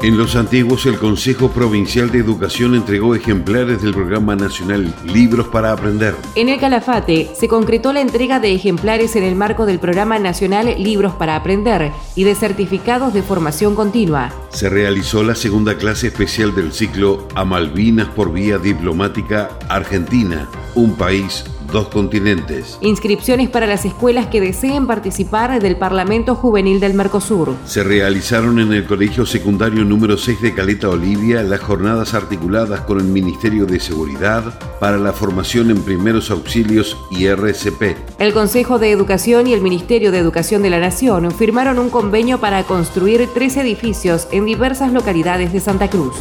En los antiguos, el Consejo Provincial de Educación entregó ejemplares del programa nacional Libros para Aprender. En el Calafate se concretó la entrega de ejemplares en el marco del programa nacional Libros para Aprender y de certificados de formación continua. Se realizó la segunda clase especial del ciclo A Malvinas por vía diplomática Argentina, un país dos continentes. Inscripciones para las escuelas que deseen participar del Parlamento Juvenil del Mercosur. Se realizaron en el Colegio Secundario número 6 de Caleta Olivia las jornadas articuladas con el Ministerio de Seguridad para la formación en primeros auxilios y RCP. El Consejo de Educación y el Ministerio de Educación de la Nación firmaron un convenio para construir tres edificios en diversas localidades de Santa Cruz.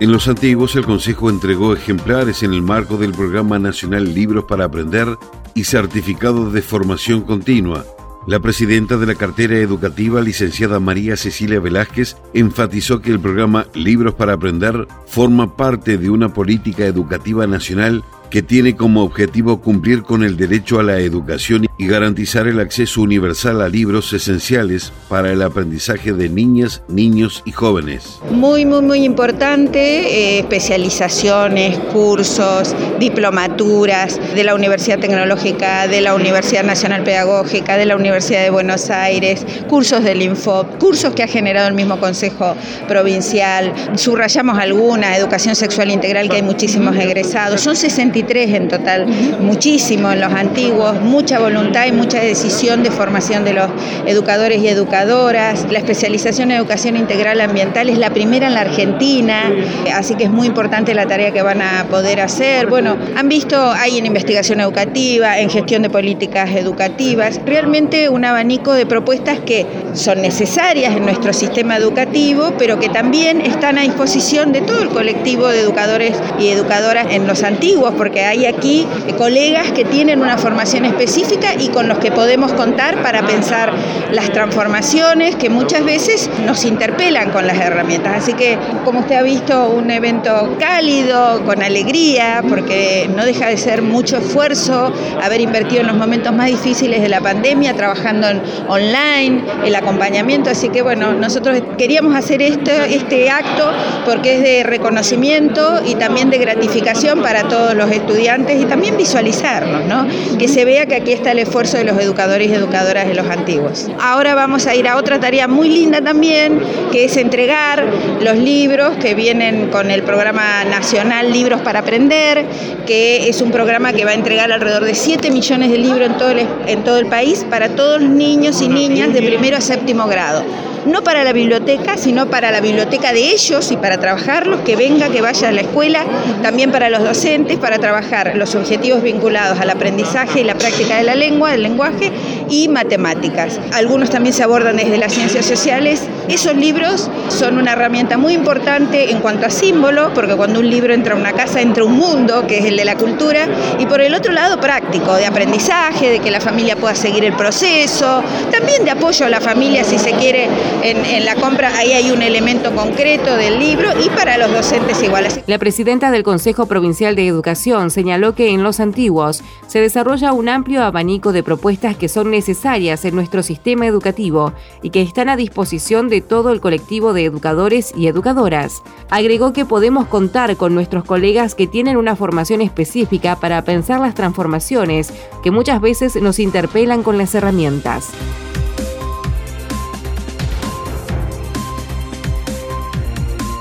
En los antiguos, el Consejo entregó ejemplares en el marco del Programa Nacional Libros para Aprender y certificados de formación continua. La presidenta de la cartera educativa, licenciada María Cecilia Velázquez, enfatizó que el programa Libros para Aprender forma parte de una política educativa nacional que tiene como objetivo cumplir con el derecho a la educación y garantizar el acceso universal a libros esenciales para el aprendizaje de niñas, niños y jóvenes. Muy, muy, muy importante, eh, especializaciones, cursos, diplomaturas de la Universidad Tecnológica, de la Universidad Nacional Pedagógica, de la Universidad de Buenos Aires, cursos del Infop, cursos que ha generado el mismo Consejo Provincial, subrayamos alguna, educación sexual integral, que hay muchísimos egresados, son 60 en total, muchísimo en los antiguos, mucha voluntad y mucha decisión de formación de los educadores y educadoras. La especialización en educación integral ambiental es la primera en la Argentina, así que es muy importante la tarea que van a poder hacer. Bueno, han visto, hay en investigación educativa, en gestión de políticas educativas, realmente un abanico de propuestas que son necesarias en nuestro sistema educativo, pero que también están a disposición de todo el colectivo de educadores y educadoras en los antiguos, porque hay aquí colegas que tienen una formación específica y con los que podemos contar para pensar las transformaciones que muchas veces nos interpelan con las herramientas. Así que, como usted ha visto, un evento cálido, con alegría, porque no deja de ser mucho esfuerzo haber invertido en los momentos más difíciles de la pandemia, trabajando online, el acompañamiento. Así que, bueno, nosotros queríamos hacer este, este acto porque es de reconocimiento y también de gratificación para todos los estudiantes y también visualizarnos, ¿no? que se vea que aquí está el esfuerzo de los educadores y educadoras de los antiguos. Ahora vamos a ir a otra tarea muy linda también, que es entregar los libros que vienen con el programa nacional Libros para Aprender, que es un programa que va a entregar alrededor de 7 millones de libros en todo el, en todo el país para todos los niños y niñas de primero a séptimo grado no para la biblioteca, sino para la biblioteca de ellos y para trabajarlos, que venga, que vaya a la escuela, también para los docentes, para trabajar los objetivos vinculados al aprendizaje y la práctica de la lengua, del lenguaje y matemáticas. Algunos también se abordan desde las ciencias sociales. Esos libros son una herramienta muy importante en cuanto a símbolo, porque cuando un libro entra a una casa entra un mundo, que es el de la cultura, y por el otro lado práctico, de aprendizaje, de que la familia pueda seguir el proceso, también de apoyo a la familia si se quiere en, la compra, ahí hay un elemento concreto del libro y para los docentes igual. La presidenta del Consejo Provincial de Educación señaló que en los antiguos se desarrolla un amplio abanico de propuestas que son necesarias en nuestro sistema educativo y que están a disposición de todo el colectivo de educadores y educadoras. Agregó que podemos contar con nuestros colegas que tienen una formación específica para pensar las transformaciones que muchas veces nos interpelan con las herramientas.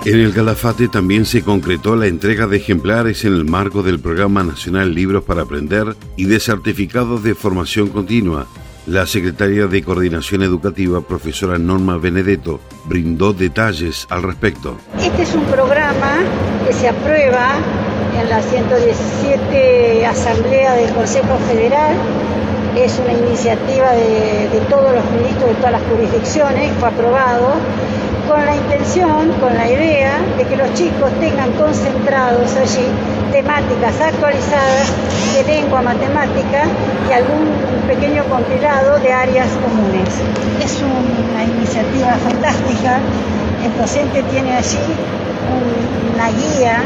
En el Calafate también se concretó la entrega de ejemplares en el marco del Programa Nacional Libros para Aprender y de certificados de formación continua. La secretaria de Coordinación Educativa, profesora Norma Benedetto, brindó detalles al respecto. Este es un programa que se aprueba en la 117 Asamblea del Consejo Federal es una iniciativa de, de todos los ministros de todas las jurisdicciones, fue aprobado con la intención, con la idea de que los chicos tengan concentrados allí temáticas actualizadas de lengua, matemática y algún pequeño compilado de áreas comunes. Es una iniciativa fantástica. El docente tiene allí una guía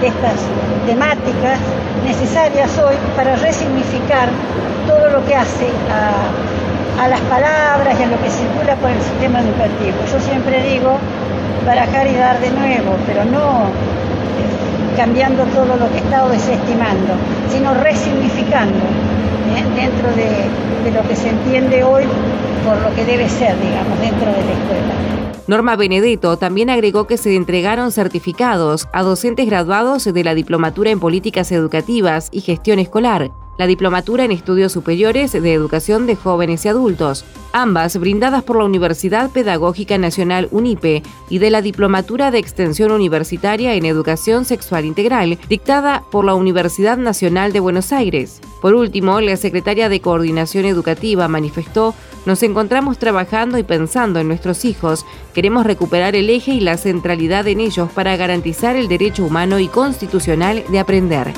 de estas temáticas necesarias hoy para resignificar todo lo que hace a, a las palabras y a lo que circula por el sistema educativo. Yo siempre digo barajar y dar de nuevo, pero no cambiando todo lo que he estado desestimando, sino resignificando ¿eh? dentro de, de lo que se entiende hoy por lo que debe ser, digamos, dentro de la escuela. Norma Benedetto también agregó que se entregaron certificados a docentes graduados de la Diplomatura en Políticas Educativas y Gestión Escolar, la Diplomatura en Estudios Superiores de Educación de Jóvenes y Adultos, ambas brindadas por la Universidad Pedagógica Nacional UNIPE y de la Diplomatura de Extensión Universitaria en Educación Sexual Integral, dictada por la Universidad Nacional de Buenos Aires. Por último, la secretaria de Coordinación Educativa manifestó nos encontramos trabajando y pensando en nuestros hijos. Queremos recuperar el eje y la centralidad en ellos para garantizar el derecho humano y constitucional de aprender.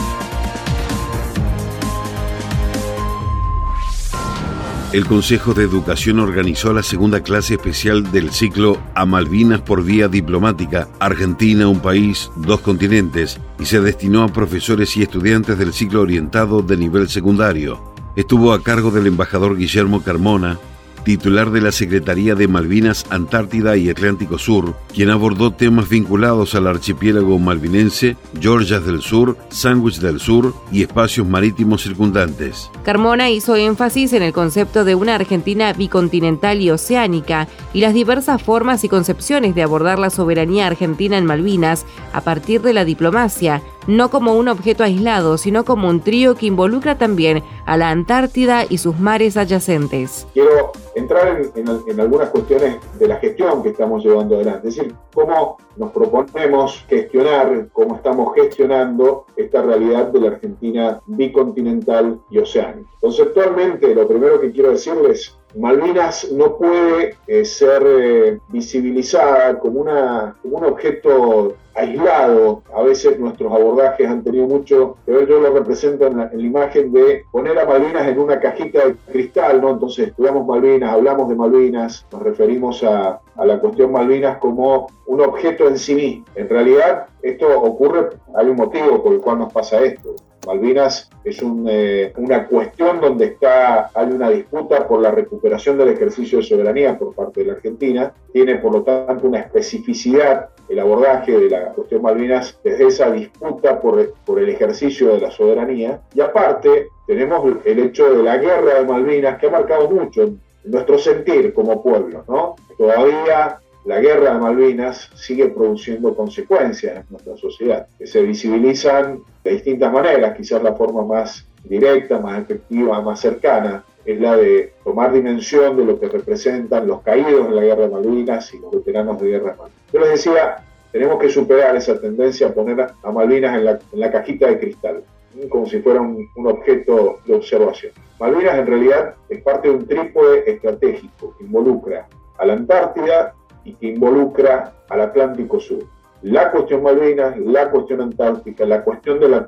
El Consejo de Educación organizó la segunda clase especial del ciclo A Malvinas por vía diplomática, Argentina, un país, dos continentes, y se destinó a profesores y estudiantes del ciclo orientado de nivel secundario. Estuvo a cargo del embajador Guillermo Carmona, titular de la Secretaría de Malvinas, Antártida y Atlántico Sur, quien abordó temas vinculados al archipiélago malvinense, Georgias del Sur, Sandwich del Sur y espacios marítimos circundantes. Carmona hizo énfasis en el concepto de una Argentina bicontinental y oceánica y las diversas formas y concepciones de abordar la soberanía argentina en Malvinas a partir de la diplomacia, no como un objeto aislado, sino como un trío que involucra también a la Antártida y sus mares adyacentes. Quiero entrar en, algunas cuestiones de la gestión que estamos llevando adelante, es decir, cómo nos proponemos gestionar, cómo estamos gestionando esta realidad de la Argentina bicontinental y oceánica. Conceptualmente, lo primero que quiero decirles Malvinas no puede eh, ser eh, visibilizada como, una, como un objeto aislado. A veces nuestros abordajes han tenido mucho que ver, yo lo represento en la, en la, imagen de poner a Malvinas en una cajita de cristal, ¿no? Entonces estudiamos Malvinas, hablamos de Malvinas, nos referimos a, a la cuestión Malvinas como un objeto en sí mismo. En realidad esto ocurre, hay un motivo por el cual nos pasa esto. Malvinas es eh, una cuestión donde está, hay una disputa por la recuperación del ejercicio de soberanía por parte de la Argentina. Tiene, por lo tanto, una especificidad el abordaje de la cuestión Malvinas desde esa disputa por, por el ejercicio de la soberanía. Y aparte, tenemos el hecho de la guerra de Malvinas que ha marcado mucho nuestro sentir como pueblo. ¿no? Todavía la guerra de Malvinas sigue produciendo consecuencias en nuestra sociedad, que se visibilizan de distintas maneras, quizás la forma más directa, más efectiva, más cercana, es la de tomar dimensión de lo que representan los caídos en la guerra de Malvinas y los veteranos de guerra de Malvinas. Yo les decía, tenemos que superar esa tendencia a poner a Malvinas en la, en la cajita de cristal, como si fuera un, un objeto de observación. Malvinas en realidad es parte de un trípode estratégico que involucra a la Antártida y que involucra al Atlántico Sur. La cuestión Malvinas, la cuestión Antártica, la cuestión del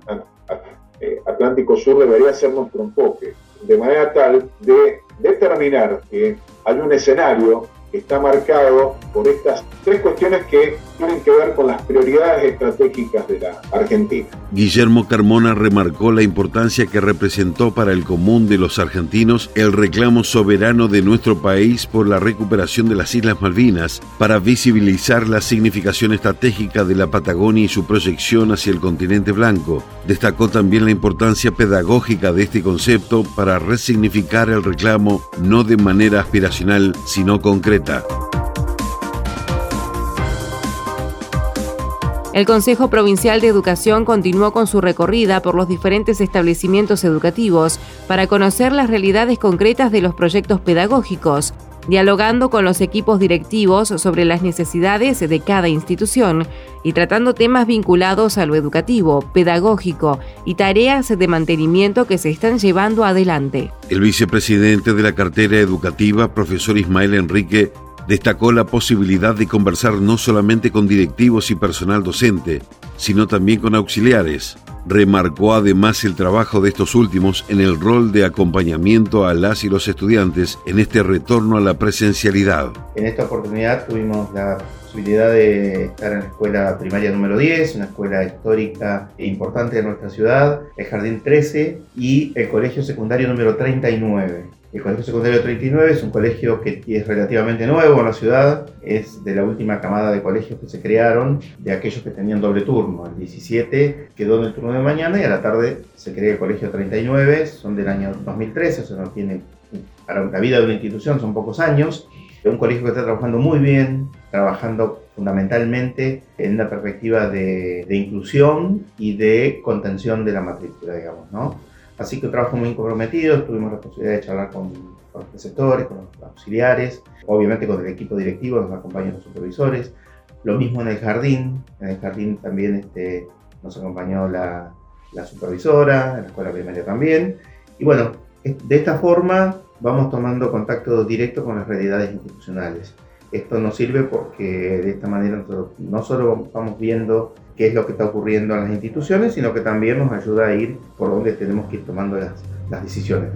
eh, Atlántico Sur debería ser nuestro enfoque, de manera tal de determinar que hay un escenario está marcado por estas tres cuestiones que tienen que ver con las prioridades estratégicas de la Argentina. Guillermo Carmona remarcó la importancia que representó para el común de los argentinos el reclamo soberano de nuestro país por la recuperación de las Islas Malvinas para visibilizar la significación estratégica de la Patagonia y su proyección hacia el continente blanco. Destacó también la importancia pedagógica de este concepto para resignificar el reclamo no de manera aspiracional, sino concreta. El Consejo Provincial de Educación continuó con su recorrida por los diferentes establecimientos educativos para conocer las realidades concretas de los proyectos pedagógicos. Dialogando con los equipos directivos sobre las necesidades de cada institución y tratando temas vinculados a lo educativo, pedagógico y tareas de mantenimiento que se están llevando adelante. El vicepresidente de la cartera educativa, profesor Ismael Enrique, destacó la posibilidad de conversar no solamente con directivos y personal docente, sino también con auxiliares. Remarcó además el trabajo de estos últimos en el rol de acompañamiento a las y los estudiantes en este retorno a la presencialidad. En esta oportunidad tuvimos la posibilidad de estar en la escuela primaria número 10, una escuela histórica e importante de nuestra ciudad, el Jardín 13 y el colegio secundario número 39. El Colegio Secundario 39 es un colegio que es relativamente nuevo en la ciudad, es de la última camada de colegios que se crearon, de aquellos que tenían doble turno. El 17 quedó en el turno de mañana y a la tarde se crea el Colegio 39, son del año 2013, o sea, no tiene, para la vida de una institución son pocos años. Es un colegio que está trabajando muy bien, trabajando fundamentalmente en una perspectiva de, de inclusión y de contención de la matrícula, digamos, ¿no? Así que un trabajo muy comprometido, tuvimos la posibilidad de charlar con, los preceptores, con los auxiliares, obviamente con el equipo directivo, nos acompañan los supervisores. Lo mismo en el jardín, en el jardín también este, nos acompañó la, la supervisora, en la escuela primaria también. Y bueno, de esta forma vamos tomando contacto directo con las realidades institucionales. Esto nos sirve porque de esta manera nosotros no solo vamos viendo qué es lo que está ocurriendo en las instituciones, sino que también nos ayuda a ir por donde tenemos que ir tomando las, las decisiones.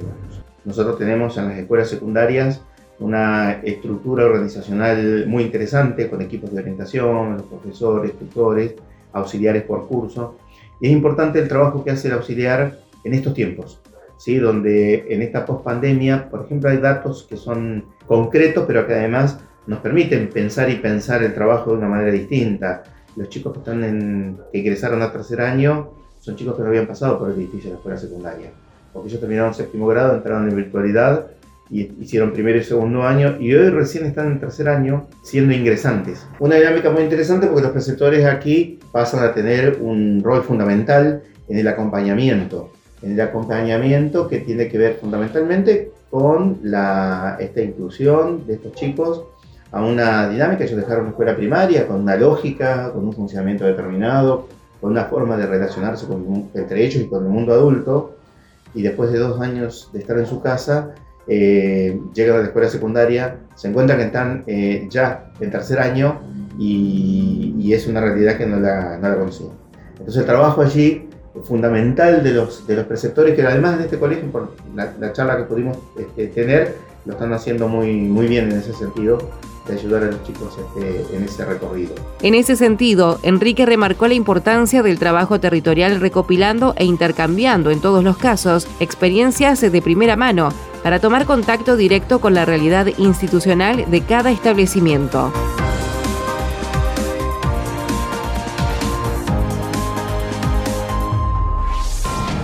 Nosotros tenemos en las escuelas secundarias una estructura organizacional muy interesante con equipos de orientación, los profesores, tutores, auxiliares por curso. Y es importante el trabajo que hace el auxiliar en estos tiempos, ¿sí? donde en esta pospandemia, por ejemplo, hay datos que son concretos, pero que además nos permiten pensar y pensar el trabajo de una manera distinta. Los chicos que, están en, que ingresaron a tercer año son chicos que no habían pasado por el edificio de la escuela secundaria, porque ellos terminaron séptimo grado, entraron en virtualidad y hicieron primero y segundo año y hoy recién están en tercer año siendo ingresantes. Una dinámica muy interesante porque los preceptores aquí pasan a tener un rol fundamental en el acompañamiento, en el acompañamiento que tiene que ver fundamentalmente con la, esta inclusión de estos chicos a una dinámica. Ellos dejaron una escuela primaria con una lógica, con un funcionamiento determinado, con una forma de relacionarse entre ellos y con el mundo adulto. Y después de dos años de estar en su casa, eh, llegan a la escuela secundaria, se encuentran que están eh, ya en tercer año y, es una realidad que no la, no la conocían. Entonces el trabajo allí fundamental de los, de los preceptores, que además en este colegio, por la, charla que pudimos este, tener, lo están haciendo muy, muy bien en ese sentido, de ayudar a los chicos este, en ese recorrido. En ese sentido, Enrique remarcó la importancia del trabajo territorial recopilando e intercambiando en todos los casos experiencias de primera mano para tomar contacto directo con la realidad institucional de cada establecimiento.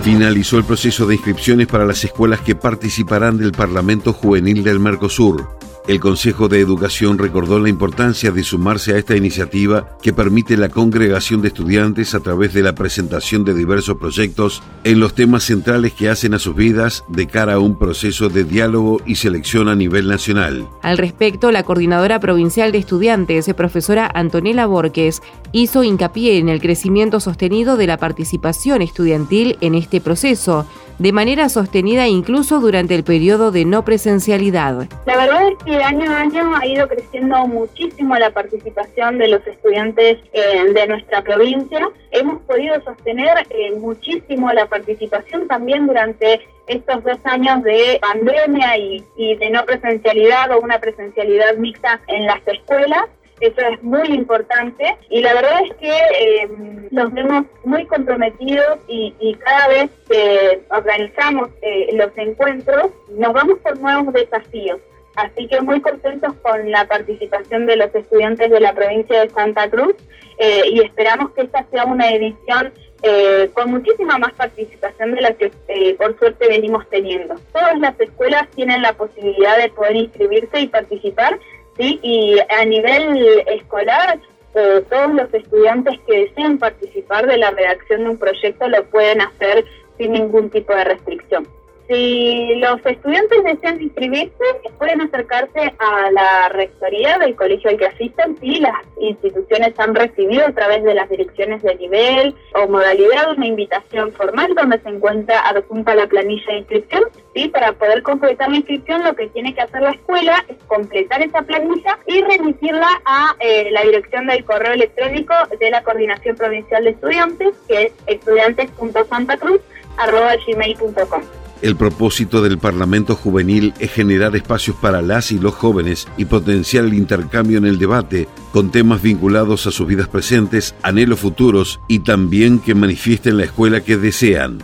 Finalizó el proceso de inscripciones para las escuelas que participarán del Parlamento Juvenil del Mercosur. El Consejo de Educación recordó la importancia de sumarse a esta iniciativa que permite la congregación de estudiantes a través de la presentación de diversos proyectos en los temas centrales que hacen a sus vidas de cara a un proceso de diálogo y selección a nivel nacional. Al respecto, la coordinadora provincial de estudiantes, profesora Antonella Borges, hizo hincapié en el crecimiento sostenido de la participación estudiantil en este proceso, de manera sostenida incluso durante el periodo de no presencialidad. La verdad es que año a año ha ido creciendo muchísimo la participación de los estudiantes eh, de nuestra provincia. Hemos podido sostener eh, muchísimo la participación también durante estos dos años de pandemia y, y de no presencialidad o una presencialidad mixta en las escuelas. Eso es muy importante y la verdad es que eh, nos vemos muy comprometidos y, cada vez que organizamos los encuentros nos vamos por nuevos desafíos. Así que muy contentos con la participación de los estudiantes de la provincia de Santa Cruz eh, y esperamos que esta sea una edición eh, con muchísima más participación de la que eh, por suerte venimos teniendo. Todas las escuelas tienen la posibilidad de poder inscribirse y participar, y a nivel escolar todos los estudiantes que deseen participar de la redacción de un proyecto lo pueden hacer sin ningún tipo de restricción. Si los estudiantes desean inscribirse, pueden acercarse a la rectoría del colegio al que asisten si las instituciones han recibido a través de las direcciones de nivel o modalidad una invitación formal donde se encuentra adjunta la planilla de inscripción. ¿sí? Para poder completar la inscripción lo que tiene que hacer la escuela es completar esa planilla y remitirla a eh, la dirección del correo electrónico de la Coordinación Provincial de Estudiantes, que es estudiantes.santacruz.gmail.com. El propósito del Parlamento Juvenil es generar espacios para las y los jóvenes y potenciar el intercambio en el debate con temas vinculados a sus vidas presentes, anhelos futuros y también que manifiesten la escuela que desean.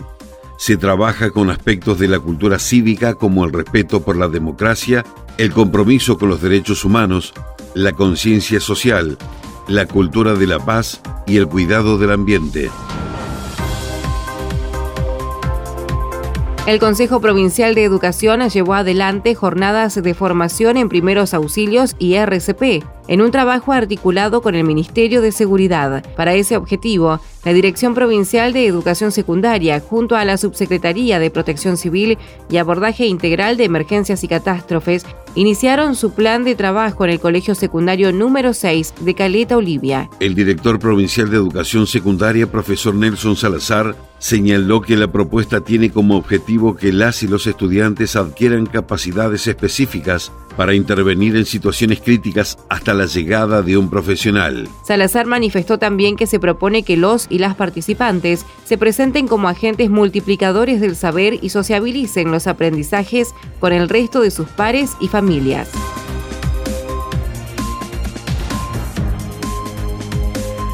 Se trabaja con aspectos de la cultura cívica como el respeto por la democracia, el compromiso con los derechos humanos, la conciencia social, la cultura de la paz y el cuidado del ambiente. El Consejo Provincial de Educación llevó adelante jornadas de formación en primeros auxilios y RCP, en un trabajo articulado con el Ministerio de Seguridad. Para ese objetivo, la Dirección Provincial de Educación Secundaria, junto a la Subsecretaría de Protección Civil y Abordaje Integral de Emergencias y Catástrofes, iniciaron su plan de trabajo en el Colegio Secundario número 6 de Caleta, Olivia. El director provincial de Educación Secundaria, profesor Nelson Salazar, señaló que la propuesta tiene como objetivo que las y los estudiantes adquieran capacidades específicas para intervenir en situaciones críticas hasta la llegada de un profesional. Salazar manifestó también que se propone que los y las participantes se presenten como agentes multiplicadores del saber y sociabilicen los aprendizajes con el resto de sus pares y familias.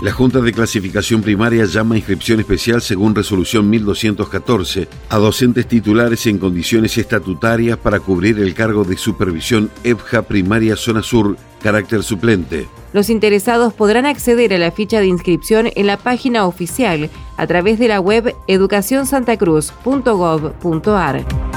La Junta de Clasificación Primaria llama a inscripción especial según resolución 1214 a docentes titulares en condiciones estatutarias para cubrir el cargo de supervisión EBJA Primaria Zona Sur, carácter suplente. Los interesados podrán acceder a la ficha de inscripción en la página oficial a través de la web educacionsantacruz.gov.ar.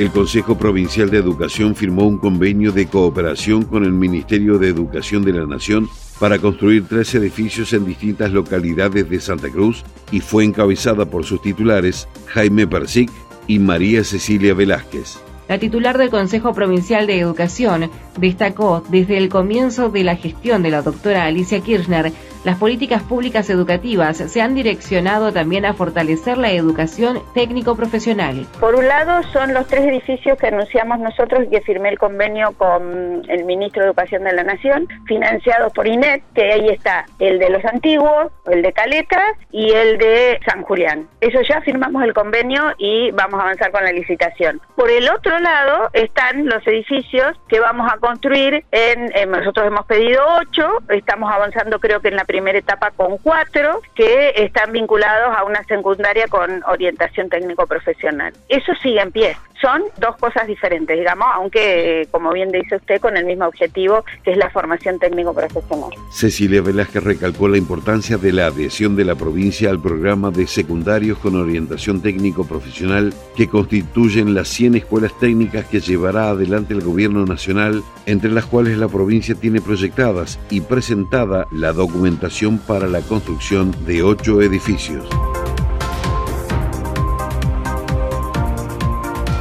El Consejo Provincial de Educación firmó un convenio de cooperación con el Ministerio de Educación de la Nación para construir tres edificios en distintas localidades de Santa Cruz y fue encabezada por sus titulares Jaime Persic y María Cecilia Velázquez. La titular del Consejo Provincial de Educación destacó desde el comienzo de la gestión de la doctora Alicia Kirchner las políticas públicas educativas se han direccionado también a fortalecer la educación técnico-profesional. Por un lado, son los tres edificios que anunciamos nosotros y que firmé el convenio con el ministro de Educación de la Nación, financiados por INET, que ahí está el de los antiguos, el de Caletas y el de San Julián. Eso ya firmamos el convenio y vamos a avanzar con la licitación. Por el otro lado están los edificios que vamos a construir en, eh, nosotros hemos pedido ocho, estamos avanzando creo que en la primera etapa con cuatro que están vinculados a una secundaria con orientación técnico profesional. Eso sigue en pie. Son dos cosas diferentes, digamos, aunque, como bien dice usted, con el mismo objetivo, que es la formación técnico profesional. Cecilia Velázquez recalcó la importancia de la adhesión de la provincia al programa de secundarios con orientación técnico profesional que constituyen las 100 escuelas técnicas que llevará adelante el gobierno nacional, entre las cuales la provincia tiene proyectadas y presentada la documentación para la construcción de ocho edificios.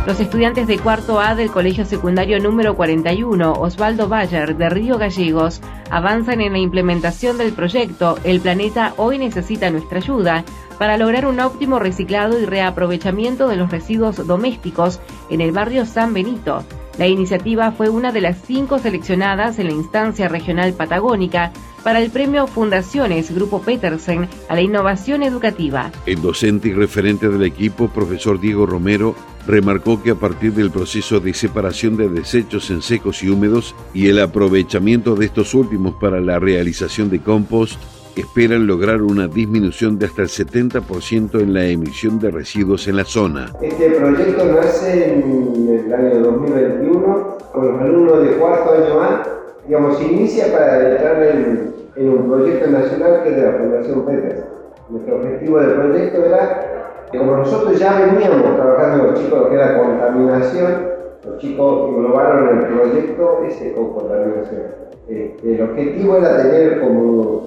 Los estudiantes de cuarto A del Colegio Secundario número 41, Osvaldo Bayer, de Río Gallegos, avanzan en la implementación del proyecto El planeta hoy necesita nuestra ayuda para lograr un óptimo reciclado y reaprovechamiento de los residuos domésticos en el barrio San Benito. La iniciativa fue una de las cinco seleccionadas en la instancia regional patagónica para el premio Fundaciones Grupo Petersen a la innovación educativa. El docente y referente del equipo, profesor Diego Romero, remarcó que a partir del proceso de separación de desechos en secos y húmedos y el aprovechamiento de estos últimos para la realización de compost, esperan lograr una disminución de hasta el 70% en la emisión de residuos en la zona. Este proyecto nace en el año 2021 con los alumnos de cuarto año A. Digamos, se inicia para entrar en, un proyecto nacional que es de la Fundación Peters. Nuestro objetivo del proyecto era como nosotros ya veníamos trabajando con los chicos lo que era contaminación, los chicos englobaron el proyecto ese con contaminación. Este, el objetivo era tener como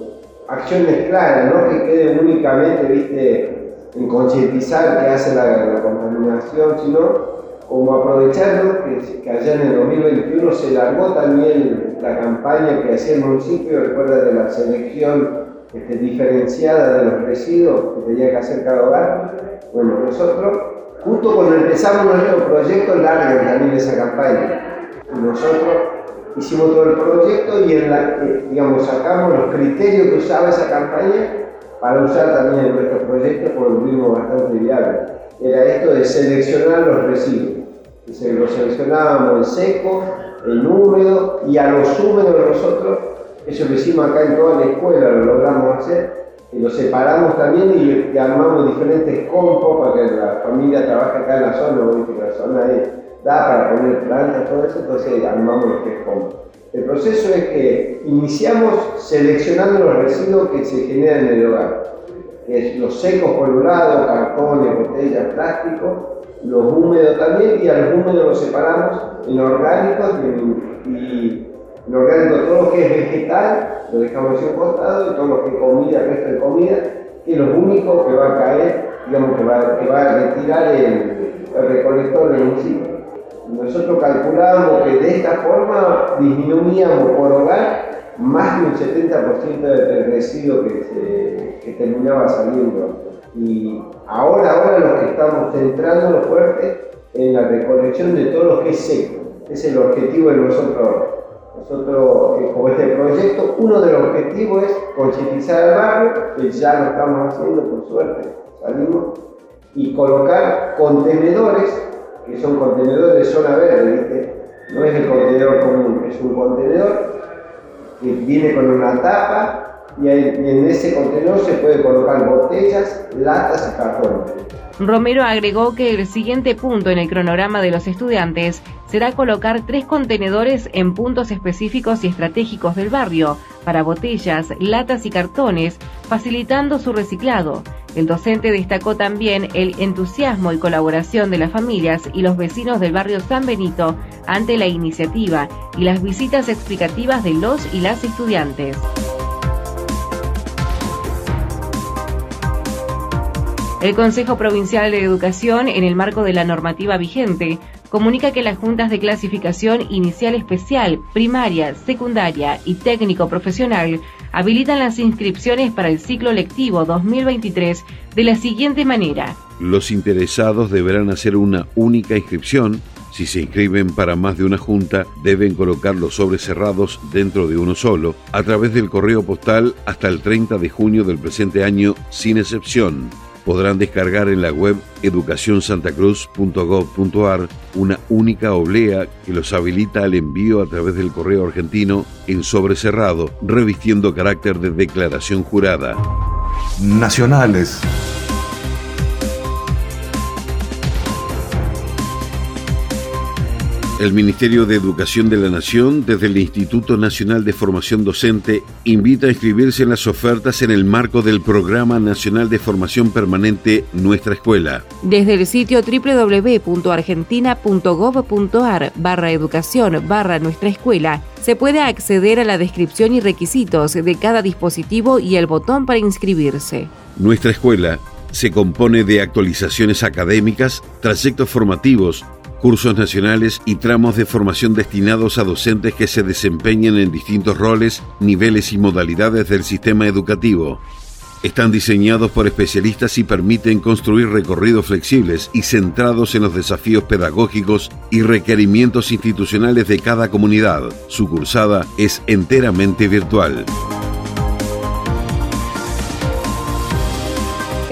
acciones claras, no que quede únicamente, viste, en concientizar qué hace la, contaminación, sino como aprovechando que, que, allá en el 2021 se largó también la campaña que hacía el municipio, recuerda de la selección este, diferenciada de los residuos que tenía que hacer cada hogar. Bueno, nosotros, justo cuando empezamos nuestro proyecto, largan también esa campaña. Nosotros hicimos todo el proyecto y eh, digamos, sacamos los criterios que usaba esa campaña para usar también en nuestro proyecto porque lo vimos bastante viable. Era esto de seleccionar los residuos. Los seleccionábamos en seco, en húmedo y a los húmedos nosotros, eso lo hicimos acá en toda la escuela, lo logramos hacer, y lo separamos también y, armamos diferentes compos para que la familia trabaje acá en la zona, porque la zona da para poner plantas, todo eso, entonces armamos los tres compos. El proceso es que iniciamos seleccionando los residuos que se generan en el hogar, es los secos por un lado, cartones, botellas, plásticos, los húmedos también, y a los húmedos los separamos en orgánicos y, y en orgánico todo lo que es vegetal, lo dejamos en un costado, y todo lo que es comida, el resto de comida, que es lo único que va a caer, digamos que va, que va a retirar el, el recolector del municipio. Nosotros calculábamos que de esta forma disminuíamos por hogar más de un 70% del residuo que, se, que terminaba saliendo. Y ahora, ahora lo que estamos centrando fuerte en la recolección de todo lo que es seco. Es el objetivo de nosotros. Nosotros, eh, con este proyecto, uno de los objetivos es concientizar al barrio, que ya lo estamos haciendo por suerte, salimos, y colocar contenedores que son contenedores de zona verde. No es el contenedor común, es un contenedor que viene con una tapa y, en ese contenedor se puede colocar botellas, latas y cartones. Romero agregó que el siguiente punto en el cronograma de los estudiantes será colocar tres contenedores en puntos específicos y estratégicos del barrio para botellas, latas y cartones, facilitando su reciclado. El docente destacó también el entusiasmo y colaboración de las familias y los vecinos del barrio San Benito ante la iniciativa y las visitas explicativas de los y las estudiantes. El Consejo Provincial de Educación, en el marco de la normativa vigente, comunica que las juntas de clasificación inicial especial, primaria, secundaria y técnico profesional habilitan las inscripciones para el ciclo lectivo 2023 de la siguiente manera. Los interesados deberán hacer una única inscripción. Si se inscriben para más de una junta, deben colocar los sobres cerrados dentro de uno solo, a través del correo postal hasta el 30 de junio del presente año, sin excepción podrán descargar en la web educacionsantacruz.gov.ar una única oblea que los habilita al envío a través del correo argentino en sobre cerrado, revistiendo carácter de declaración jurada. Nacionales. El Ministerio de Educación de la Nación, desde el Instituto Nacional de Formación Docente, invita a inscribirse en las ofertas en el marco del Programa Nacional de Formación Permanente Nuestra Escuela. Desde el sitio www.argentina.gov.ar barra educación barra Nuestra Escuela, se puede acceder a la descripción y requisitos de cada dispositivo y el botón para inscribirse. Nuestra Escuela se compone de actualizaciones académicas, trayectos formativos, cursos nacionales y tramos de formación destinados a docentes que se desempeñen en distintos roles, niveles y modalidades del sistema educativo. Están diseñados por especialistas y permiten construir recorridos flexibles y centrados en los desafíos pedagógicos y requerimientos institucionales de cada comunidad. Su cursada es enteramente virtual.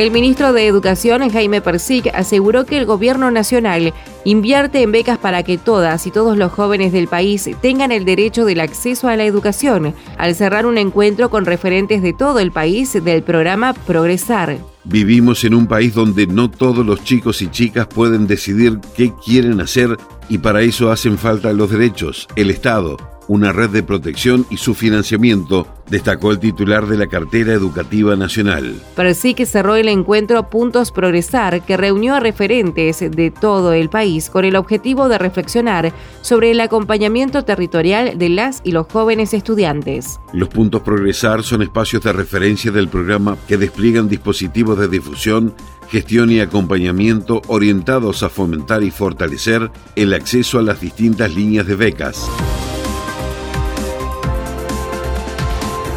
El ministro de Educación, Jaime Persic, aseguró que el gobierno nacional invierte en becas para que todas y todos los jóvenes del país tengan el derecho del acceso a la educación, al cerrar un encuentro con referentes de todo el país del programa Progresar. Vivimos en un país donde no todos los chicos y chicas pueden decidir qué quieren hacer y para eso hacen falta los derechos, el Estado, una red de protección y su financiamiento, destacó el titular de la cartera educativa nacional. Pero sí que cerró el encuentro Puntos Progresar, que reunió a referentes de todo el país con el objetivo de reflexionar sobre el acompañamiento territorial de las y los jóvenes estudiantes. Los Puntos Progresar son espacios de referencia del programa que despliegan dispositivos de difusión, gestión y acompañamiento orientados a fomentar y fortalecer el acceso a las distintas líneas de becas.